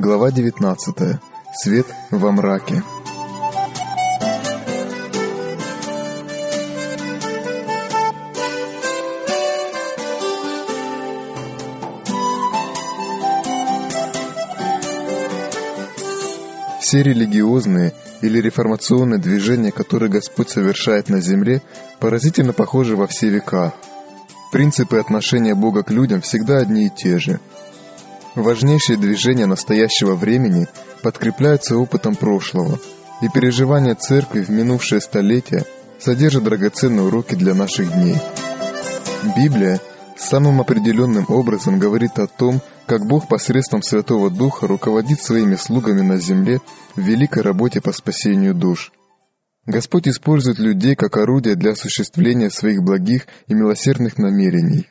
Глава 19. Свет во мраке. Все религиозные или реформационные движения, которые Господь совершает на земле, поразительно похожи во все века. Принципы отношения Бога к людям всегда одни и те же. Важнейшие движения настоящего времени подкрепляются опытом прошлого, и переживания церкви в минувшее столетие содержат драгоценные уроки для наших дней. Библия самым определенным образом говорит о том, как Бог посредством Святого Духа руководит своими слугами на земле в великой работе по спасению душ. Господь использует людей как орудие для осуществления своих благих и милосердных намерений.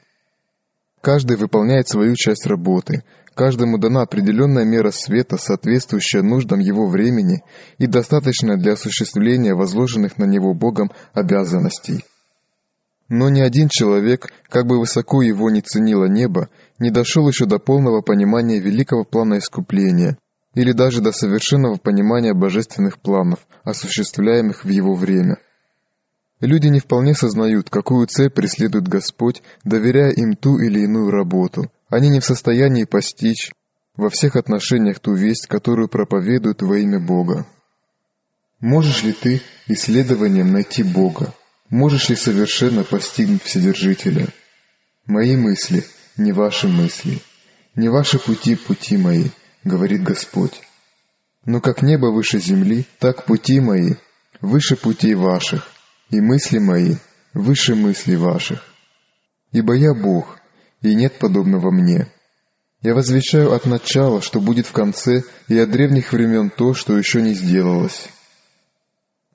Каждый выполняет свою часть работы, каждому дана определенная мера света, соответствующая нуждам его времени и достаточная для осуществления возложенных на него Богом обязанностей. Но ни один человек, как бы высоко его ни ценило небо, не дошел еще до полного понимания великого плана искупления или даже до совершенного понимания божественных планов, осуществляемых в его время. Люди не вполне сознают, какую цель преследует Господь, доверяя им ту или иную работу. Они не в состоянии постичь во всех отношениях ту весть, которую проповедуют во имя Бога. Можешь ли ты исследованием найти Бога? Можешь ли совершенно постигнуть Вседержителя? Мои мысли, не ваши мысли, не ваши пути, пути мои, говорит Господь. Но как небо выше земли, так пути мои выше путей ваших, и мысли мои выше мыслей ваших. Ибо я Бог, и нет подобного мне. Я возвещаю от начала, что будет в конце, и от древних времен то, что еще не сделалось.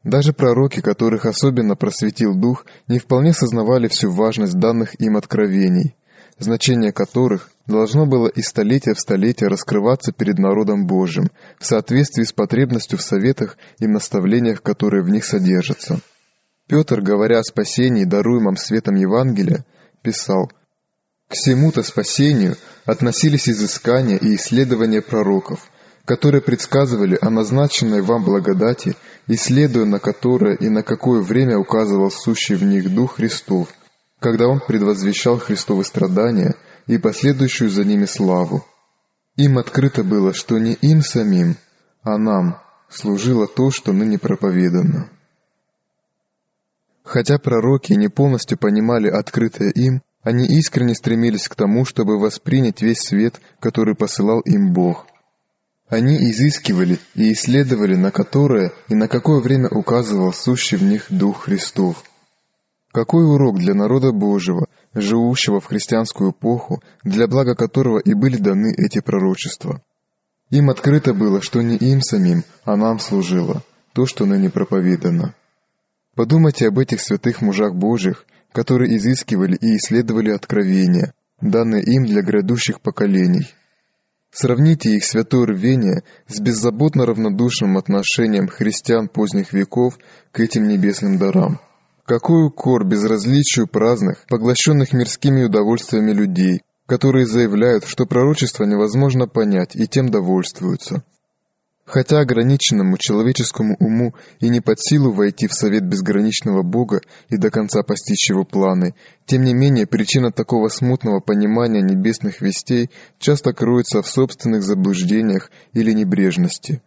Даже пророки, которых особенно просветил Дух, не вполне сознавали всю важность данных им откровений, значение которых должно было из столетия в столетие раскрываться перед народом Божьим в соответствии с потребностью в советах и наставлениях, которые в них содержатся. Петр, говоря о спасении, даруемом светом Евангелия, писал «К всему-то спасению относились изыскания и исследования пророков, которые предсказывали о назначенной вам благодати, исследуя на которое и на какое время указывал сущий в них Дух Христов, когда Он предвозвещал Христовы страдания и последующую за ними славу. Им открыто было, что не им самим, а нам служило то, что ныне проповедано. Хотя пророки не полностью понимали открытое им, они искренне стремились к тому, чтобы воспринять весь свет, который посылал им Бог – они изыскивали и исследовали, на которое и на какое время указывал сущий в них Дух Христов. Какой урок для народа Божьего, живущего в христианскую эпоху, для блага которого и были даны эти пророчества. Им открыто было, что не им самим, а нам служило, то, что ныне проповедано. Подумайте об этих святых мужах Божьих, которые изыскивали и исследовали откровения, данные им для грядущих поколений – Сравните их святое рвение с беззаботно равнодушным отношением христиан поздних веков к этим небесным дарам. Какой укор безразличию праздных, поглощенных мирскими удовольствиями людей, которые заявляют, что пророчество невозможно понять и тем довольствуются. Хотя ограниченному человеческому уму и не под силу войти в совет безграничного Бога и до конца постичь его планы, тем не менее причина такого смутного понимания небесных вестей часто кроется в собственных заблуждениях или небрежности.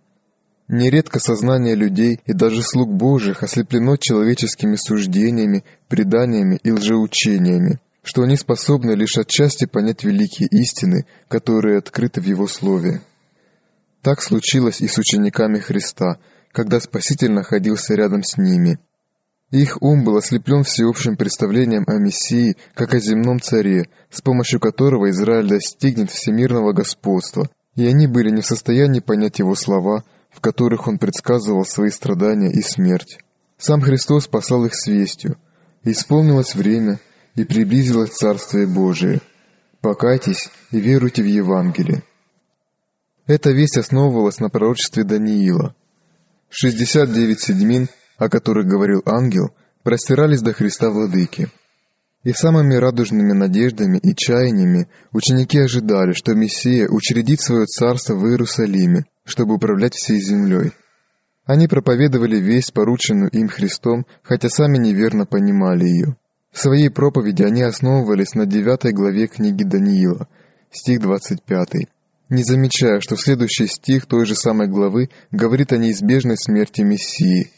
Нередко сознание людей и даже слуг Божьих ослеплено человеческими суждениями, преданиями и лжеучениями, что они способны лишь отчасти понять великие истины, которые открыты в Его Слове. Так случилось и с учениками Христа, когда Спаситель находился рядом с ними. Их ум был ослеплен всеобщим представлением о Мессии, как о земном царе, с помощью которого Израиль достигнет всемирного господства, и они были не в состоянии понять его слова, в которых он предсказывал свои страдания и смерть. Сам Христос послал их с вестью. Исполнилось время, и приблизилось Царствие Божие. Покайтесь и веруйте в Евангелие. Эта весть основывалась на пророчестве Даниила. 69 седьмин, о которых говорил ангел, простирались до Христа Владыки. И самыми радужными надеждами и чаяниями ученики ожидали, что Мессия учредит свое царство в Иерусалиме, чтобы управлять всей землей. Они проповедовали весть, порученную им Христом, хотя сами неверно понимали ее. В своей проповеди они основывались на девятой главе книги Даниила, стих 25, не замечая, что следующий стих той же самой главы говорит о неизбежной смерти Мессии.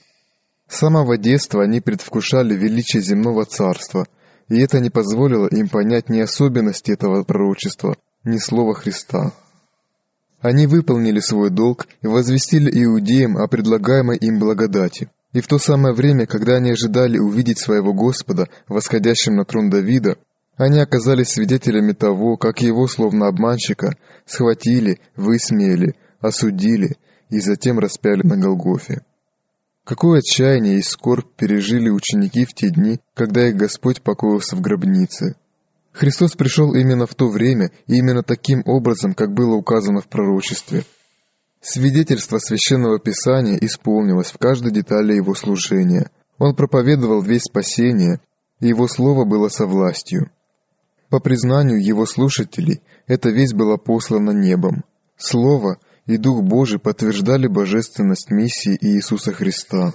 С самого детства они предвкушали величие земного царства – и это не позволило им понять ни особенности этого пророчества, ни слова Христа. Они выполнили свой долг и возвестили иудеям о предлагаемой им благодати. И в то самое время, когда они ожидали увидеть своего Господа, восходящим на трон Давида, они оказались свидетелями того, как его, словно обманщика, схватили, высмеяли, осудили и затем распяли на Голгофе. Какое отчаяние и скорбь пережили ученики в те дни, когда их Господь покоился в гробнице. Христос пришел именно в то время и именно таким образом, как было указано в пророчестве. Свидетельство Священного Писания исполнилось в каждой детали Его служения. Он проповедовал весь спасение, и Его Слово было со властью. По признанию Его слушателей, эта весть была послана небом. Слово, и Дух Божий подтверждали божественность миссии Иисуса Христа.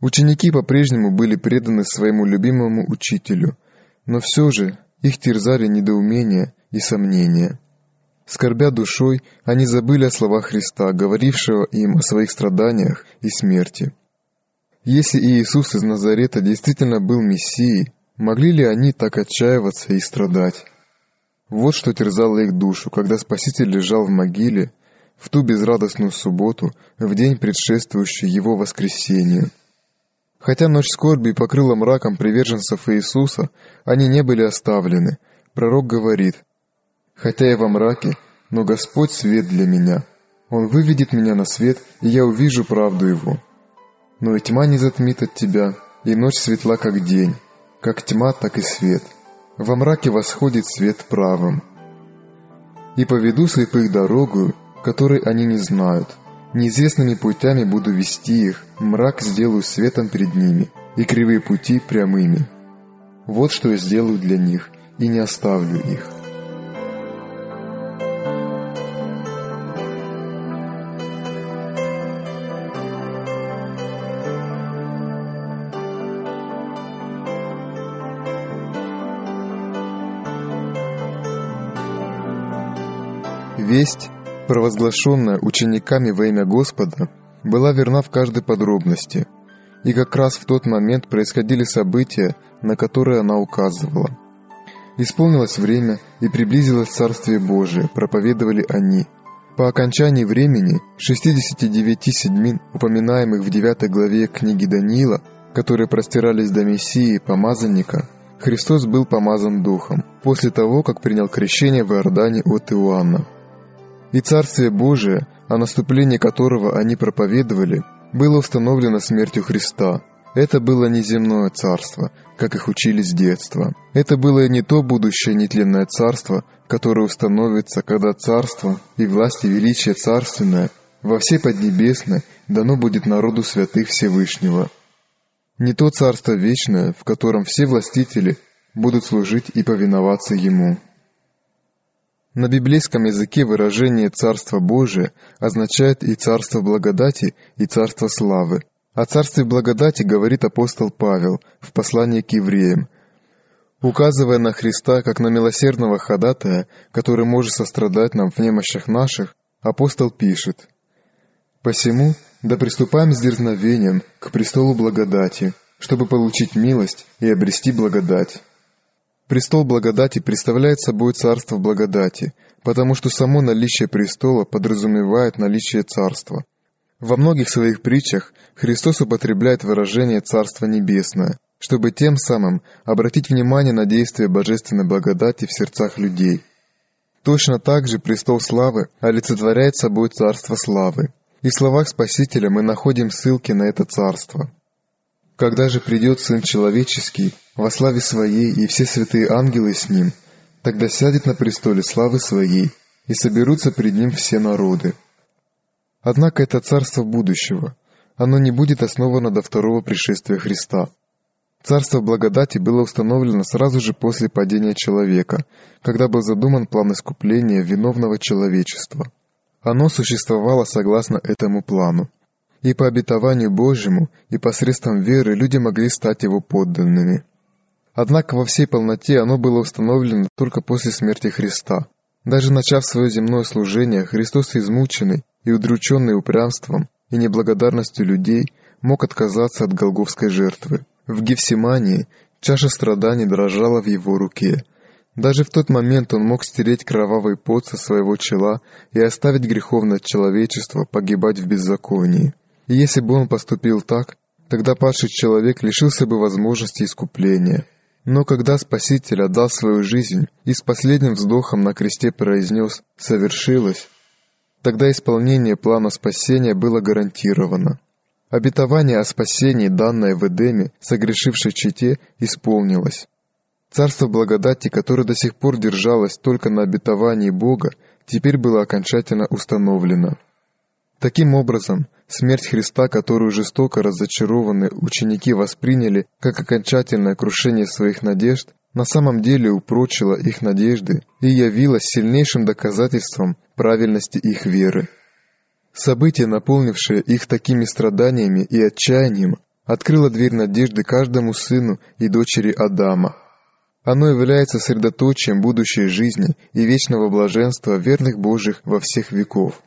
Ученики по-прежнему были преданы своему любимому учителю, но все же их терзали недоумения и сомнения. Скорбя душой, они забыли о словах Христа, говорившего им о своих страданиях и смерти. Если Иисус из Назарета действительно был Мессией, могли ли они так отчаиваться и страдать? Вот что терзало их душу, когда Спаситель лежал в могиле в ту безрадостную субботу, в день предшествующий его воскресению. Хотя ночь скорби покрыла мраком приверженцев Иисуса, они не были оставлены. Пророк говорит, «Хотя я во мраке, но Господь свет для меня. Он выведет меня на свет, и я увижу правду Его. Но и тьма не затмит от тебя, и ночь светла, как день, как тьма, так и свет. Во мраке восходит свет правым. И поведу слепых дорогу, который они не знают. Неизвестными путями буду вести их, мрак сделаю светом перед ними, и кривые пути прямыми. Вот что я сделаю для них, и не оставлю их». Весть провозглашенная учениками во имя Господа, была верна в каждой подробности, и как раз в тот момент происходили события, на которые она указывала. Исполнилось время, и приблизилось Царствие Божие, проповедовали они. По окончании времени 69 седьмин, упоминаемых в 9 главе книги Даниила, которые простирались до Мессии, помазанника, Христос был помазан Духом, после того, как принял крещение в Иордане от Иоанна и Царствие Божие, о наступлении которого они проповедовали, было установлено смертью Христа. Это было не земное царство, как их учили с детства. Это было не то будущее нетленное царство, которое установится, когда царство и власть и величие царственное во всей Поднебесной дано будет народу святых Всевышнего. Не то царство вечное, в котором все властители будут служить и повиноваться Ему. На библейском языке выражение «Царство Божие» означает и «Царство благодати», и «Царство славы». О Царстве благодати говорит апостол Павел в послании к евреям, указывая на Христа как на милосердного ходатая, который может сострадать нам в немощах наших, апостол пишет «Посему да приступаем с дерзновением к престолу благодати, чтобы получить милость и обрести благодать». Престол благодати представляет собой царство благодати, потому что само наличие престола подразумевает наличие царства. Во многих своих притчах Христос употребляет выражение «Царство небесное», чтобы тем самым обратить внимание на действие божественной благодати в сердцах людей. Точно так же престол славы олицетворяет собой царство славы. И в словах Спасителя мы находим ссылки на это царство. Когда же придет Сын Человеческий во славе Своей и все святые ангелы с Ним, тогда сядет на престоле славы Своей, и соберутся пред Ним все народы. Однако это царство будущего, оно не будет основано до второго пришествия Христа. Царство благодати было установлено сразу же после падения человека, когда был задуман план искупления виновного человечества. Оно существовало согласно этому плану. И по обетованию Божьему, и посредством веры люди могли стать его подданными. Однако во всей полноте оно было установлено только после смерти Христа. Даже начав свое земное служение, Христос измученный и удрученный упрямством и неблагодарностью людей мог отказаться от голговской жертвы. В Гефсимании чаша страданий дрожала в его руке. Даже в тот момент он мог стереть кровавый пот со своего чела и оставить греховное человечество погибать в беззаконии. И если бы он поступил так, тогда падший человек лишился бы возможности искупления. Но когда Спаситель отдал свою жизнь и с последним вздохом на кресте произнес «совершилось», тогда исполнение плана спасения было гарантировано. Обетование о спасении, данное в Эдеме, согрешившей чете, исполнилось. Царство благодати, которое до сих пор держалось только на обетовании Бога, теперь было окончательно установлено. Таким образом, смерть Христа, которую жестоко разочарованные ученики восприняли как окончательное крушение своих надежд, на самом деле упрочила их надежды и явилась сильнейшим доказательством правильности их веры. Событие, наполнившее их такими страданиями и отчаянием, открыло дверь надежды каждому сыну и дочери Адама. Оно является средоточием будущей жизни и вечного блаженства верных Божьих во всех веков.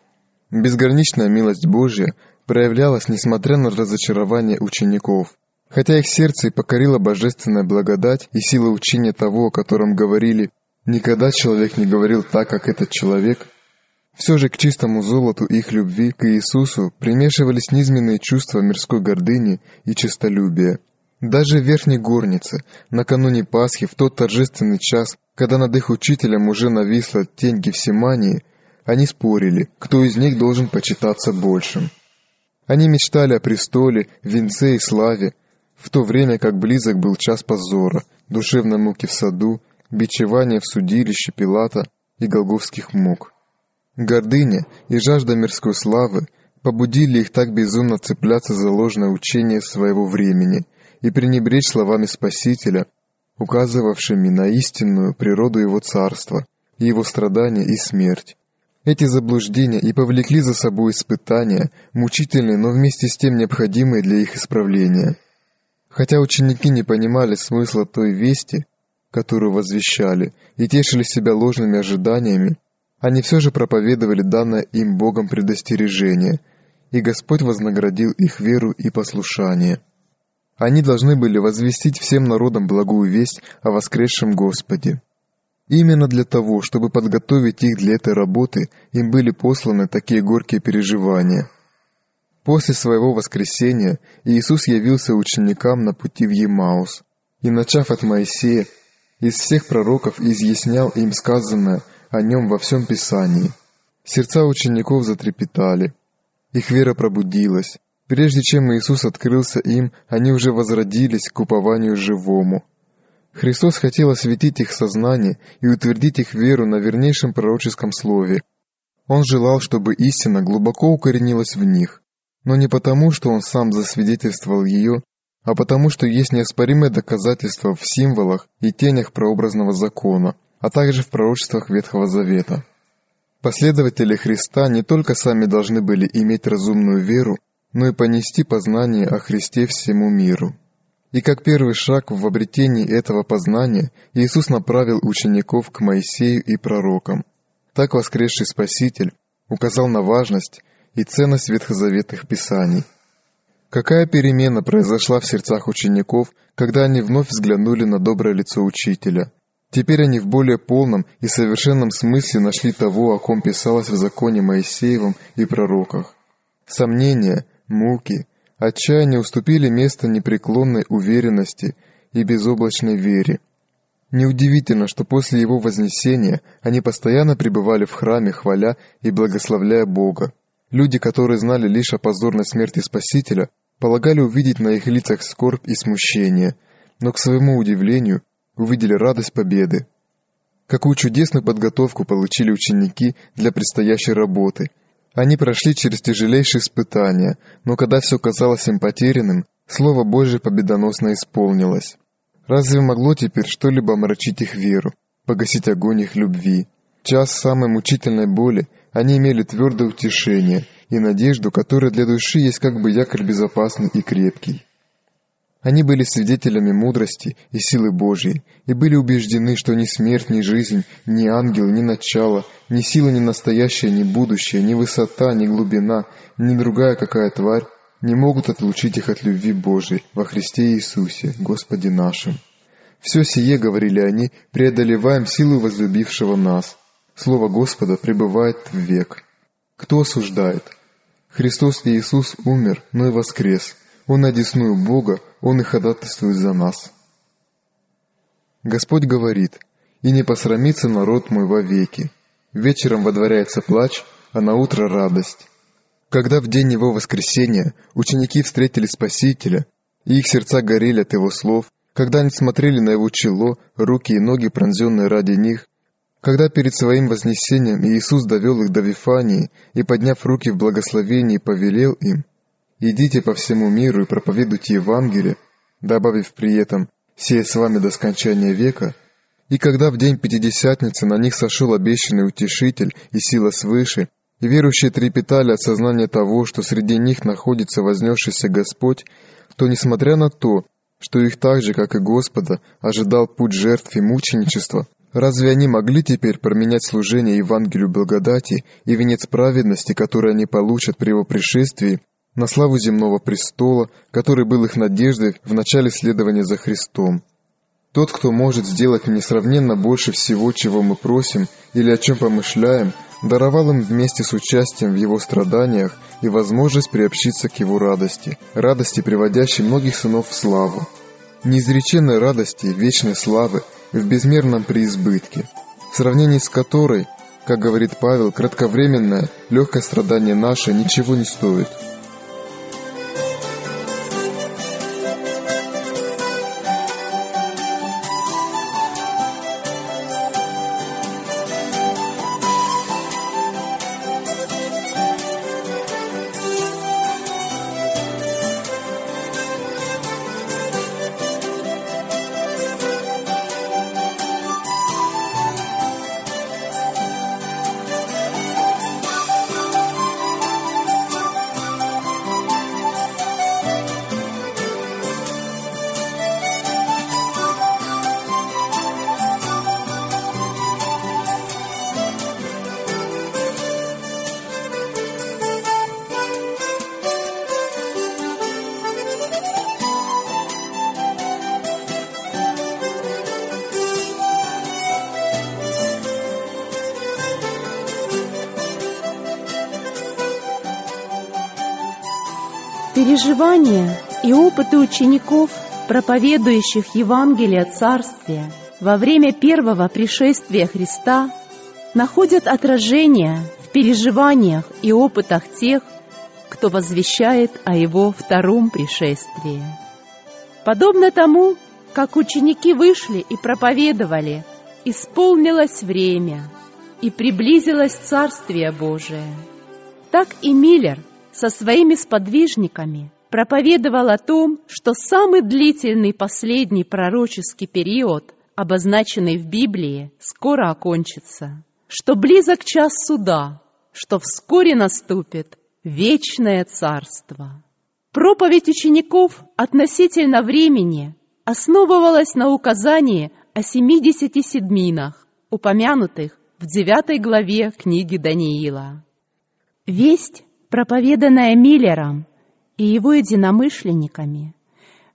Безграничная милость Божья проявлялась несмотря на разочарование учеников. Хотя их сердце и покорила божественная благодать и сила учения того, о котором говорили «никогда человек не говорил так, как этот человек», все же к чистому золоту их любви к Иисусу примешивались низменные чувства мирской гордыни и честолюбия. Даже в верхней горнице, накануне Пасхи, в тот торжественный час, когда над их учителем уже нависла тень Гефсимании, они спорили, кто из них должен почитаться большим. Они мечтали о престоле, венце и славе, в то время как близок был час позора, душевной муки в саду, бичевания в судилище Пилата и голговских мук. Гордыня и жажда мирской славы побудили их так безумно цепляться за ложное учение своего времени и пренебречь словами Спасителя, указывавшими на истинную природу его царства, его страдания и смерть. Эти заблуждения и повлекли за собой испытания, мучительные, но вместе с тем необходимые для их исправления. Хотя ученики не понимали смысла той вести, которую возвещали, и тешили себя ложными ожиданиями, они все же проповедовали данное им Богом предостережение, и Господь вознаградил их веру и послушание. Они должны были возвестить всем народам благую весть о воскресшем Господе. Именно для того, чтобы подготовить их для этой работы, им были посланы такие горькие переживания. После своего воскресения Иисус явился ученикам на пути в Емаус, и, начав от Моисея, из всех пророков изъяснял им сказанное о нем во всем Писании. Сердца учеников затрепетали, их вера пробудилась. Прежде чем Иисус открылся им, они уже возродились к упованию живому – Христос хотел осветить их сознание и утвердить их веру на вернейшем пророческом слове. Он желал, чтобы истина глубоко укоренилась в них, но не потому, что Он сам засвидетельствовал ее, а потому, что есть неоспоримое доказательство в символах и тенях прообразного закона, а также в пророчествах Ветхого Завета. Последователи Христа не только сами должны были иметь разумную веру, но и понести познание о Христе всему миру. И как первый шаг в обретении этого познания Иисус направил учеников к Моисею и пророкам. Так воскресший Спаситель указал на важность и ценность ветхозаветных писаний. Какая перемена произошла в сердцах учеников, когда они вновь взглянули на доброе лицо Учителя? Теперь они в более полном и совершенном смысле нашли того, о ком писалось в законе Моисеевом и пророках. Сомнения, муки, Отчаяние уступили место непреклонной уверенности и безоблачной вере. Неудивительно, что после его вознесения они постоянно пребывали в храме, хваля и благословляя Бога. Люди, которые знали лишь о позорной смерти Спасителя, полагали увидеть на их лицах скорбь и смущение, но, к своему удивлению, увидели радость победы. Какую чудесную подготовку получили ученики для предстоящей работы – Они прошли через тяжелейшие испытания, но когда все казалось им потерянным, Слово Божие победоносно исполнилось. Разве могло теперь что-либо омрачить их веру, погасить огонь их любви? Час самой мучительной боли они имели твердое утешение и надежду, которая для души есть как бы якорь безопасный и крепкий. Они были свидетелями мудрости и силы Божьей и были убеждены, что ни смерть, ни жизнь, ни ангел, ни начало, ни сила, ни настоящее, ни будущее, ни высота, ни глубина, ни другая какая тварь не могут отлучить их от любви Божией во Христе Иисусе, Господе нашим. Все сие, говорили они, преодолеваем силу возлюбившего нас. Слово Господа пребывает в век. Кто осуждает? Христос Иисус умер, но и воскрес. Он одесную Бога, Он и ходатайствует за нас. Господь говорит, «И не посрамится народ мой вовеки. Вечером водворяется плач, а на утро радость». Когда в день его воскресения ученики встретили Спасителя, и их сердца горели от его слов, когда они смотрели на его чело, руки и ноги, пронзенные ради них, когда перед своим вознесением Иисус довел их до Вифании и, подняв руки в благословении, повелел им, «Идите по всему миру и проповедуйте Евангелие», добавив при этом «сея с вами до скончания века», и когда в день Пятидесятницы на них сошел обещанный утешитель и сила свыше, и верующие трепетали от сознания того, что среди них находится вознесшийся Господь, то, несмотря на то, что их так же, как и Господа, ожидал путь жертв и мученичества, разве они могли теперь променять служение Евангелию благодати и венец праведности, который они получат при его пришествии, на славу земного престола, который был их надеждой в начале следования за Христом? Тот, кто может сделать несравненно больше всего, чего мы просим или о чем помышляем, даровал им вместе с участием в его страданиях и возможность приобщиться к его радости, радости, приводящей многих сынов в славу. Неизреченной радости, вечной славы в безмерном преизбытке, в сравнении с которой, как говорит Павел, кратковременное, легкое страдание наше ничего не стоит – Переживания и опыты учеников, проповедующих Евангелие Царствия во время первого пришествия Христа, находят отражение в переживаниях и опытах тех, кто возвещает о Его втором пришествии. Подобно тому, как ученики вышли и проповедовали, исполнилось время и приблизилось Царствие Божие, так и Миллер – со своими сподвижниками проповедовал о том, что самый длительный последний пророческий период, обозначенный в Библии, скоро окончится, что близок час суда, что вскоре наступит вечное царство. Проповедь учеников относительно времени основывалась на указании о 70 седминах, упомянутых в 9 главе книги Даниила. Весть проповеданная Миллером и его единомышленниками,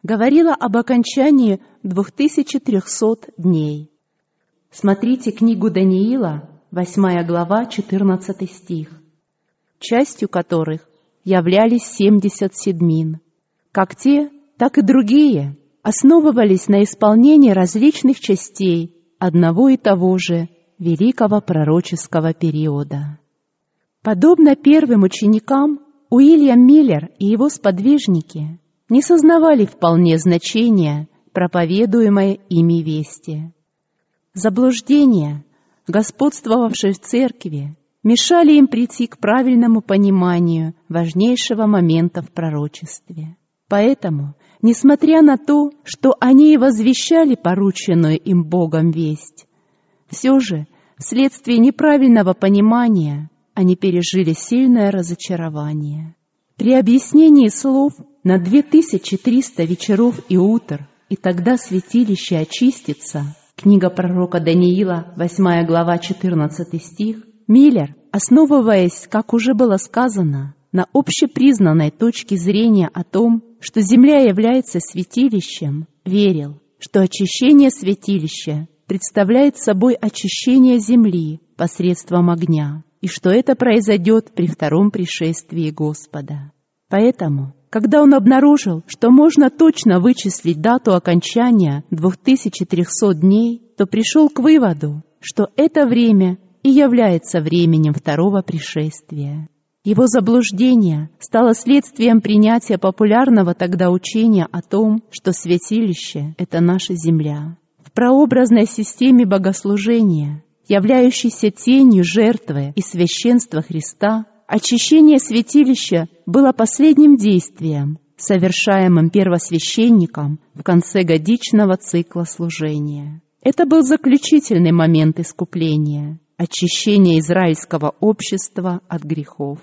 говорила об окончании 2300 дней. Смотрите книгу Даниила, 8 глава, 14 стих, частью которых являлись 70 седмин. Как те, так и другие основывались на исполнении различных частей одного и того же великого пророческого периода. Подобно первым ученикам, Уильям Миллер и его сподвижники не сознавали вполне значения проповедуемой ими вести. Заблуждение, господствовавшее в церкви мешали им прийти к правильному пониманию важнейшего момента в пророчестве. Поэтому, несмотря на то, что они и возвещали порученную им Богом весть, все же, вследствие неправильного понимания, они пережили сильное разочарование. При объяснении слов на 2300 вечеров и утр, и тогда святилище очистится, книга пророка Даниила, 8 глава, 14 стих, Миллер, основываясь, как уже было сказано, на общепризнанной точке зрения о том, что Земля является святилищем, верил, что очищение святилища представляет собой очищение Земли посредством огня, и что это произойдет при втором пришествии Господа. Поэтому, когда он обнаружил, что можно точно вычислить дату окончания 2300 дней, то пришел к выводу, что это время и является временем второго пришествия. Его заблуждение стало следствием принятия популярного тогда учения о том, что святилище — это наша земля. В прообразной системе богослужения, являющейся тенью жертвы и священства Христа, очищение святилища было последним действием, совершаемым первосвященником в конце годичного цикла служения. Это был заключительный момент искупления очищения израильского общества от грехов.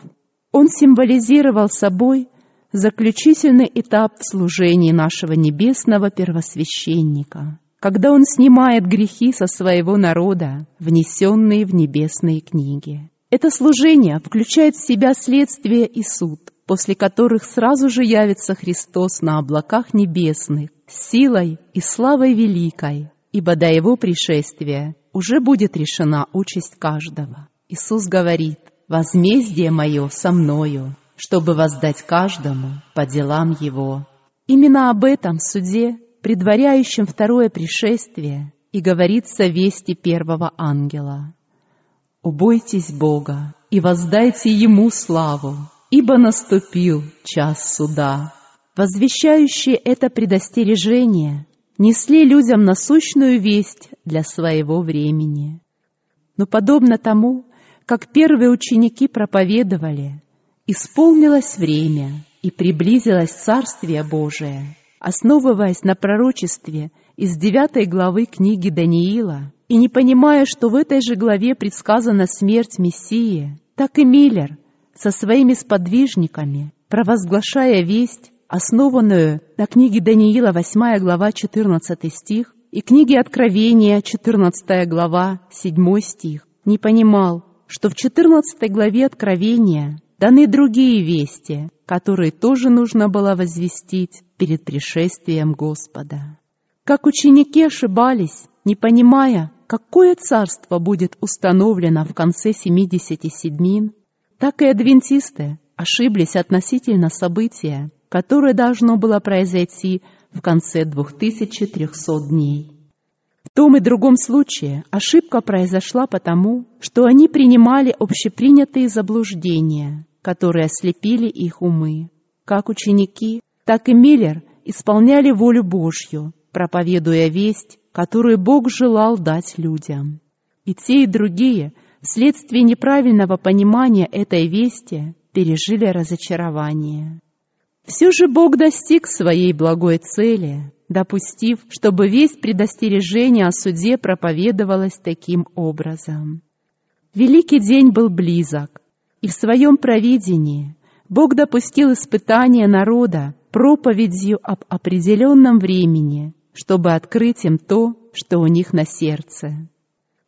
Он символизировал собой заключительный этап в служении нашего небесного первосвященника, когда он снимает грехи со своего народа, внесенные в небесные книги. Это служение включает в себя следствие и суд, после которых сразу же явится Христос на облаках небесных, силой и славой великой, ибо до Его пришествия уже будет решена участь каждого. Иисус говорит, «Возмездие мое со мною, чтобы воздать каждому по делам его». Именно об этом суде, предваряющем второе пришествие, и говорится вести первого ангела. «Убойтесь Бога и воздайте Ему славу, ибо наступил час суда». Возвещающие это предостережение несли людям насущную весть для своего времени. Но подобно тому, как первые ученики проповедовали, исполнилось время и приблизилось Царствие Божие, основываясь на пророчестве из девятой главы книги Даниила и не понимая, что в этой же главе предсказана смерть Мессии, так и Миллер со своими сподвижниками, провозглашая весть, основанную на книге Даниила 8 глава 14 стих и книге Откровения 14 глава 7 стих, не понимал, что в 14 главе Откровения даны другие вести, которые тоже нужно было возвестить перед пришествием Господа. Как ученики ошибались, не понимая, какое царство будет установлено в конце 77 так и адвентисты ошиблись относительно события, которое должно было произойти в конце 2300 дней. Том и другом случае ошибка произошла потому, что они принимали общепринятые заблуждения, которые ослепили их умы. Как ученики, так и Миллер исполняли волю Божью, проповедуя весть, которую Бог желал дать людям. И те, и другие, вследствие неправильного понимания этой вести, пережили разочарование. Все же Бог достиг своей благой цели, допустив, чтобы весь предостережение о суде проповедовалось таким образом. Великий день был близок, и в своем провидении Бог допустил испытание народа проповедью об определенном времени, чтобы открыть им то, что у них на сердце.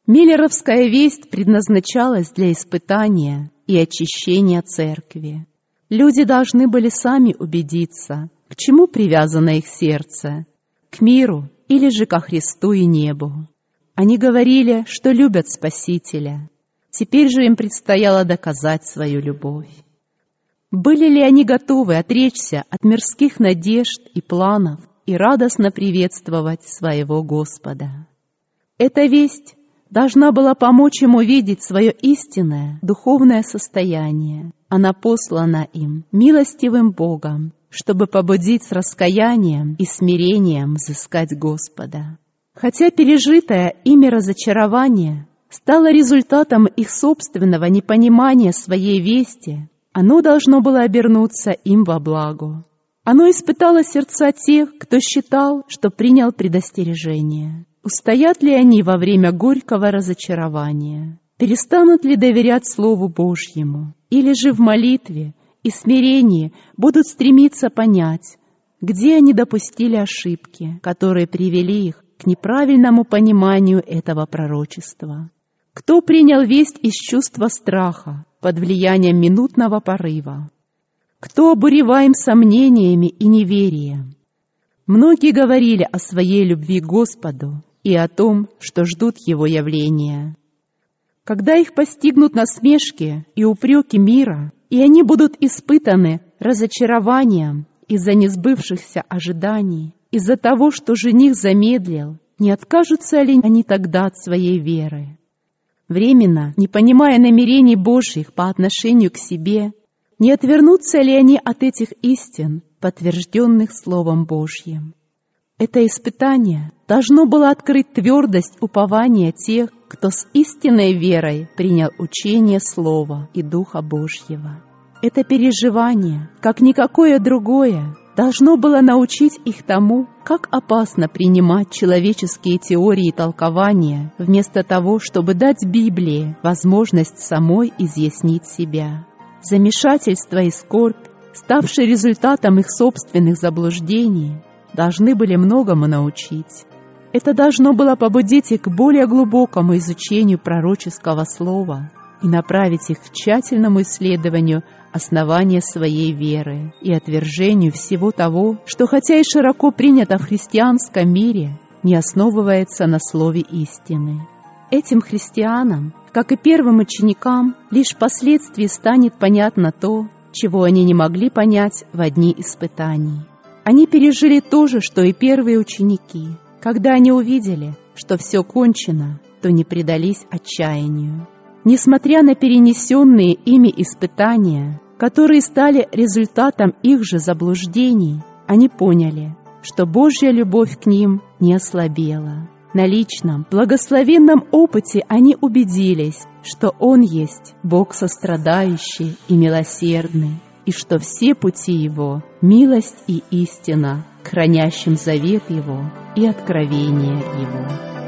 Миллеровская весть предназначалась для испытания и очищения церкви. Люди должны были сами убедиться, к чему привязано их сердце, к миру или же ко Христу и небу. Они говорили, что любят Спасителя. Теперь же им предстояло доказать свою любовь. Были ли они готовы отречься от мирских надежд и планов и радостно приветствовать своего Господа? Эта весть должна была помочь им увидеть свое истинное духовное состояние, она послана им милостивым Богом, чтобы побудить с раскаянием и смирением взыскать Господа. Хотя пережитое ими разочарование стало результатом их собственного непонимания своей вести, оно должно было обернуться им во благо. Оно испытало сердца тех, кто считал, что принял предостережение. Устоят ли они во время горького разочарования? Перестанут ли доверять Слову Божьему? Или же в молитве и смирении будут стремиться понять, где они допустили ошибки, которые привели их к неправильному пониманию этого пророчества? Кто принял весть из чувства страха под влиянием минутного порыва? Кто обуреваем сомнениями и неверием? Многие говорили о своей любви к Господу и о том, что ждут Его явления. Когда их постигнут насмешки и упреки мира, и они будут испытаны разочарованием из-за несбывшихся ожиданий, из-за того, что жених замедлил, не откажутся ли они тогда от своей веры? Временно, не понимая намерений Божьих по отношению к себе, не отвернутся ли они от этих истин, подтвержденных Словом Божьим? Это испытание должно было открыть твердость упования тех, кто с истинной верой принял учение Слова и Духа Божьего. Это переживание, как никакое другое, должно было научить их тому, как опасно принимать человеческие теории и толкования, вместо того, чтобы дать Библии возможность самой изъяснить себя. Замешательство и скорбь, ставшие результатом их собственных заблуждений, должны были многому научить. Это должно было побудить их к более глубокому изучению пророческого слова и направить их к тщательному исследованию основания своей веры и отвержению всего того, что хотя и широко принято в христианском мире, не основывается на слове истины. Этим христианам, как и первым ученикам, лишь впоследствии станет понятно то, чего они не могли понять в одни испытаний. Они пережили то же, что и первые ученики. Когда они увидели, что все кончено, то не предались отчаянию. Несмотря на перенесенные ими испытания, которые стали результатом их же заблуждений, они поняли, что Божья любовь к ним не ослабела. На личном, благословенном опыте они убедились, что Он есть Бог сострадающий и милосердный, и что все пути Его — милость и истина, хранящим завет Его и откровение Его.